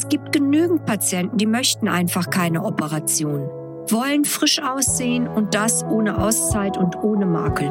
Es gibt genügend Patienten, die möchten einfach keine Operation, wollen frisch aussehen und das ohne Auszeit und ohne Makel.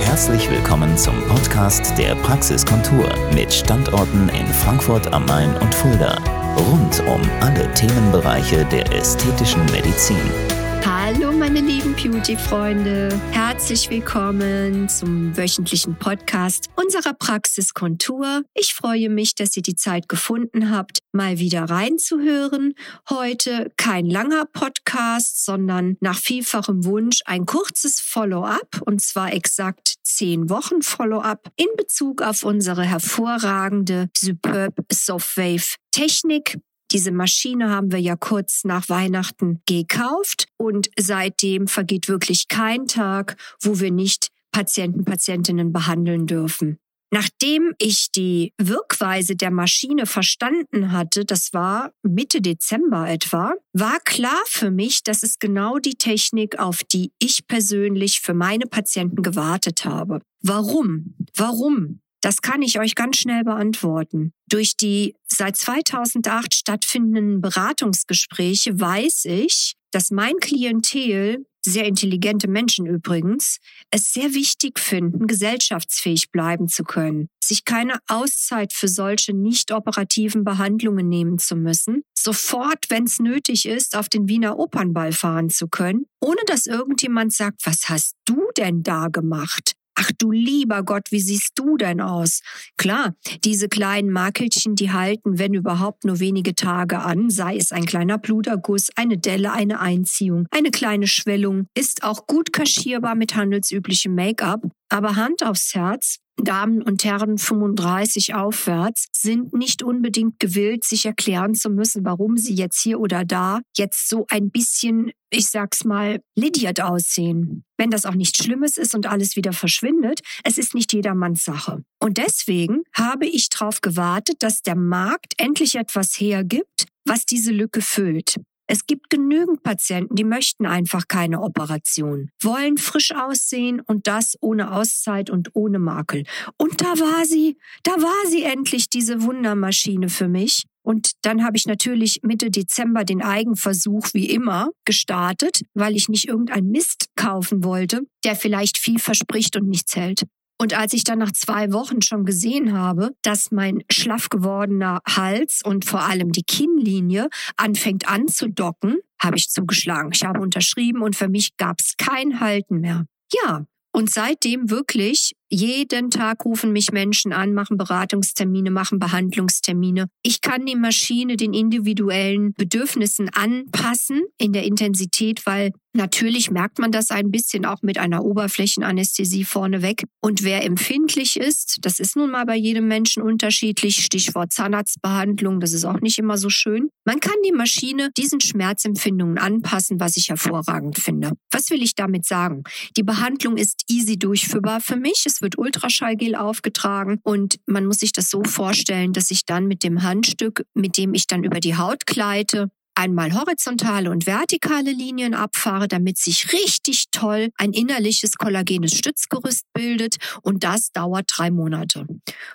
Herzlich willkommen zum Podcast der Praxiskontur mit Standorten in Frankfurt am Main und Fulda. Rund um alle Themenbereiche der ästhetischen Medizin. Hallo meine lieben Beauty-Freunde, herzlich willkommen zum wöchentlichen Podcast unserer Praxis Kontur. Ich freue mich, dass ihr die Zeit gefunden habt, mal wieder reinzuhören. Heute kein langer Podcast, sondern nach vielfachem Wunsch ein kurzes Follow-up und zwar exakt zehn Wochen Follow-up in Bezug auf unsere hervorragende Superb Softwave Technik, diese Maschine haben wir ja kurz nach Weihnachten gekauft und seitdem vergeht wirklich kein Tag, wo wir nicht Patienten, Patientinnen behandeln dürfen. Nachdem ich die Wirkweise der Maschine verstanden hatte, das war Mitte Dezember etwa, war klar für mich, dass es genau die Technik, auf die ich persönlich für meine Patienten gewartet habe. Warum? Warum? Das kann ich euch ganz schnell beantworten. Durch die seit 2008 stattfindenden Beratungsgespräche weiß ich, dass mein Klientel, sehr intelligente Menschen übrigens, es sehr wichtig finden, gesellschaftsfähig bleiben zu können, sich keine Auszeit für solche nicht operativen Behandlungen nehmen zu müssen, sofort, wenn es nötig ist, auf den Wiener Opernball fahren zu können, ohne dass irgendjemand sagt, was hast du denn da gemacht? Ach du lieber Gott, wie siehst du denn aus? Klar, diese kleinen Makelchen, die halten, wenn überhaupt, nur wenige Tage an, sei es ein kleiner Bluterguss, eine Delle, eine Einziehung, eine kleine Schwellung, ist auch gut kaschierbar mit handelsüblichem Make-up. Aber Hand aufs Herz, Damen und Herren 35 aufwärts sind nicht unbedingt gewillt, sich erklären zu müssen, warum sie jetzt hier oder da jetzt so ein bisschen, ich sag's mal, lidiert aussehen. Wenn das auch nichts Schlimmes ist und alles wieder verschwindet, es ist nicht jedermanns Sache. Und deswegen habe ich darauf gewartet, dass der Markt endlich etwas hergibt, was diese Lücke füllt. Es gibt genügend Patienten, die möchten einfach keine Operation, wollen frisch aussehen und das ohne Auszeit und ohne Makel. Und da war sie, da war sie endlich, diese Wundermaschine für mich. Und dann habe ich natürlich Mitte Dezember den Eigenversuch wie immer gestartet, weil ich nicht irgendein Mist kaufen wollte, der vielleicht viel verspricht und nichts hält. Und als ich dann nach zwei Wochen schon gesehen habe, dass mein schlaff gewordener Hals und vor allem die Kinnlinie anfängt anzudocken, habe ich zugeschlagen. Ich habe unterschrieben und für mich gab es kein Halten mehr. Ja, und seitdem wirklich jeden Tag rufen mich Menschen an, machen Beratungstermine, machen Behandlungstermine. Ich kann die Maschine den individuellen Bedürfnissen anpassen in der Intensität, weil natürlich merkt man das ein bisschen auch mit einer Oberflächenanästhesie vorneweg. Und wer empfindlich ist, das ist nun mal bei jedem Menschen unterschiedlich, Stichwort Zahnarztbehandlung, das ist auch nicht immer so schön. Man kann die Maschine diesen Schmerzempfindungen anpassen, was ich hervorragend finde. Was will ich damit sagen? Die Behandlung ist easy durchführbar für mich. Es wird Ultraschallgel aufgetragen und man muss sich das so vorstellen, dass ich dann mit dem Handstück, mit dem ich dann über die Haut gleite, einmal horizontale und vertikale Linien abfahre, damit sich richtig toll ein innerliches kollagenes Stützgerüst bildet und das dauert drei Monate.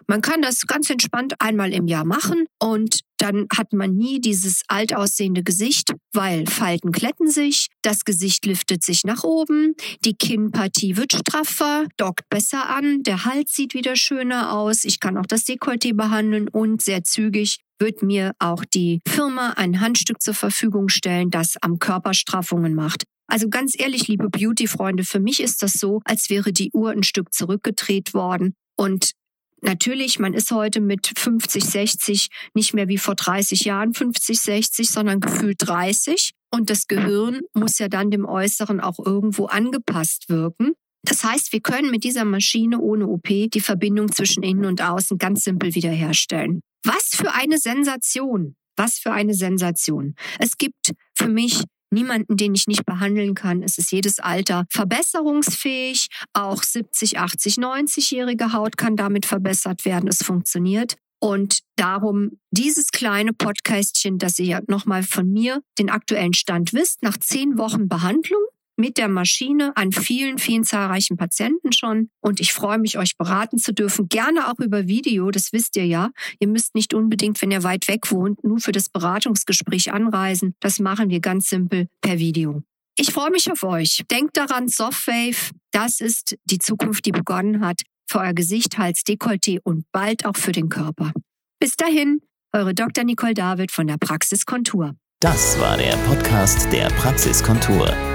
Man kann das ganz entspannt einmal im Jahr machen und dann hat man nie dieses alt aussehende Gesicht, weil Falten kletten sich, das Gesicht liftet sich nach oben, die Kinnpartie wird straffer, dockt besser an, der Hals sieht wieder schöner aus, ich kann auch das Dekolleté behandeln und sehr zügig wird mir auch die Firma ein Handstück zur Verfügung stellen, das am Körper Straffungen macht. Also ganz ehrlich, liebe Beauty-Freunde, für mich ist das so, als wäre die Uhr ein Stück zurückgedreht worden. Und natürlich, man ist heute mit 50, 60 nicht mehr wie vor 30 Jahren 50, 60, sondern gefühlt 30. Und das Gehirn muss ja dann dem Äußeren auch irgendwo angepasst wirken. Das heißt, wir können mit dieser Maschine ohne OP die Verbindung zwischen innen und außen ganz simpel wiederherstellen. Was für eine Sensation! Was für eine Sensation. Es gibt für mich niemanden, den ich nicht behandeln kann. Es ist jedes Alter verbesserungsfähig. Auch 70, 80, 90-jährige Haut kann damit verbessert werden. Es funktioniert. Und darum dieses kleine Podcastchen, dass ihr nochmal von mir den aktuellen Stand wisst, nach zehn Wochen Behandlung mit der Maschine an vielen, vielen zahlreichen Patienten schon. Und ich freue mich, euch beraten zu dürfen. Gerne auch über Video, das wisst ihr ja. Ihr müsst nicht unbedingt, wenn ihr weit weg wohnt, nur für das Beratungsgespräch anreisen. Das machen wir ganz simpel per Video. Ich freue mich auf euch. Denkt daran, Softwave, das ist die Zukunft, die begonnen hat. Für euer Gesicht, Hals, Dekolleté und bald auch für den Körper. Bis dahin, eure Dr. Nicole David von der Praxis Kontur. Das war der Podcast der Praxiskontur.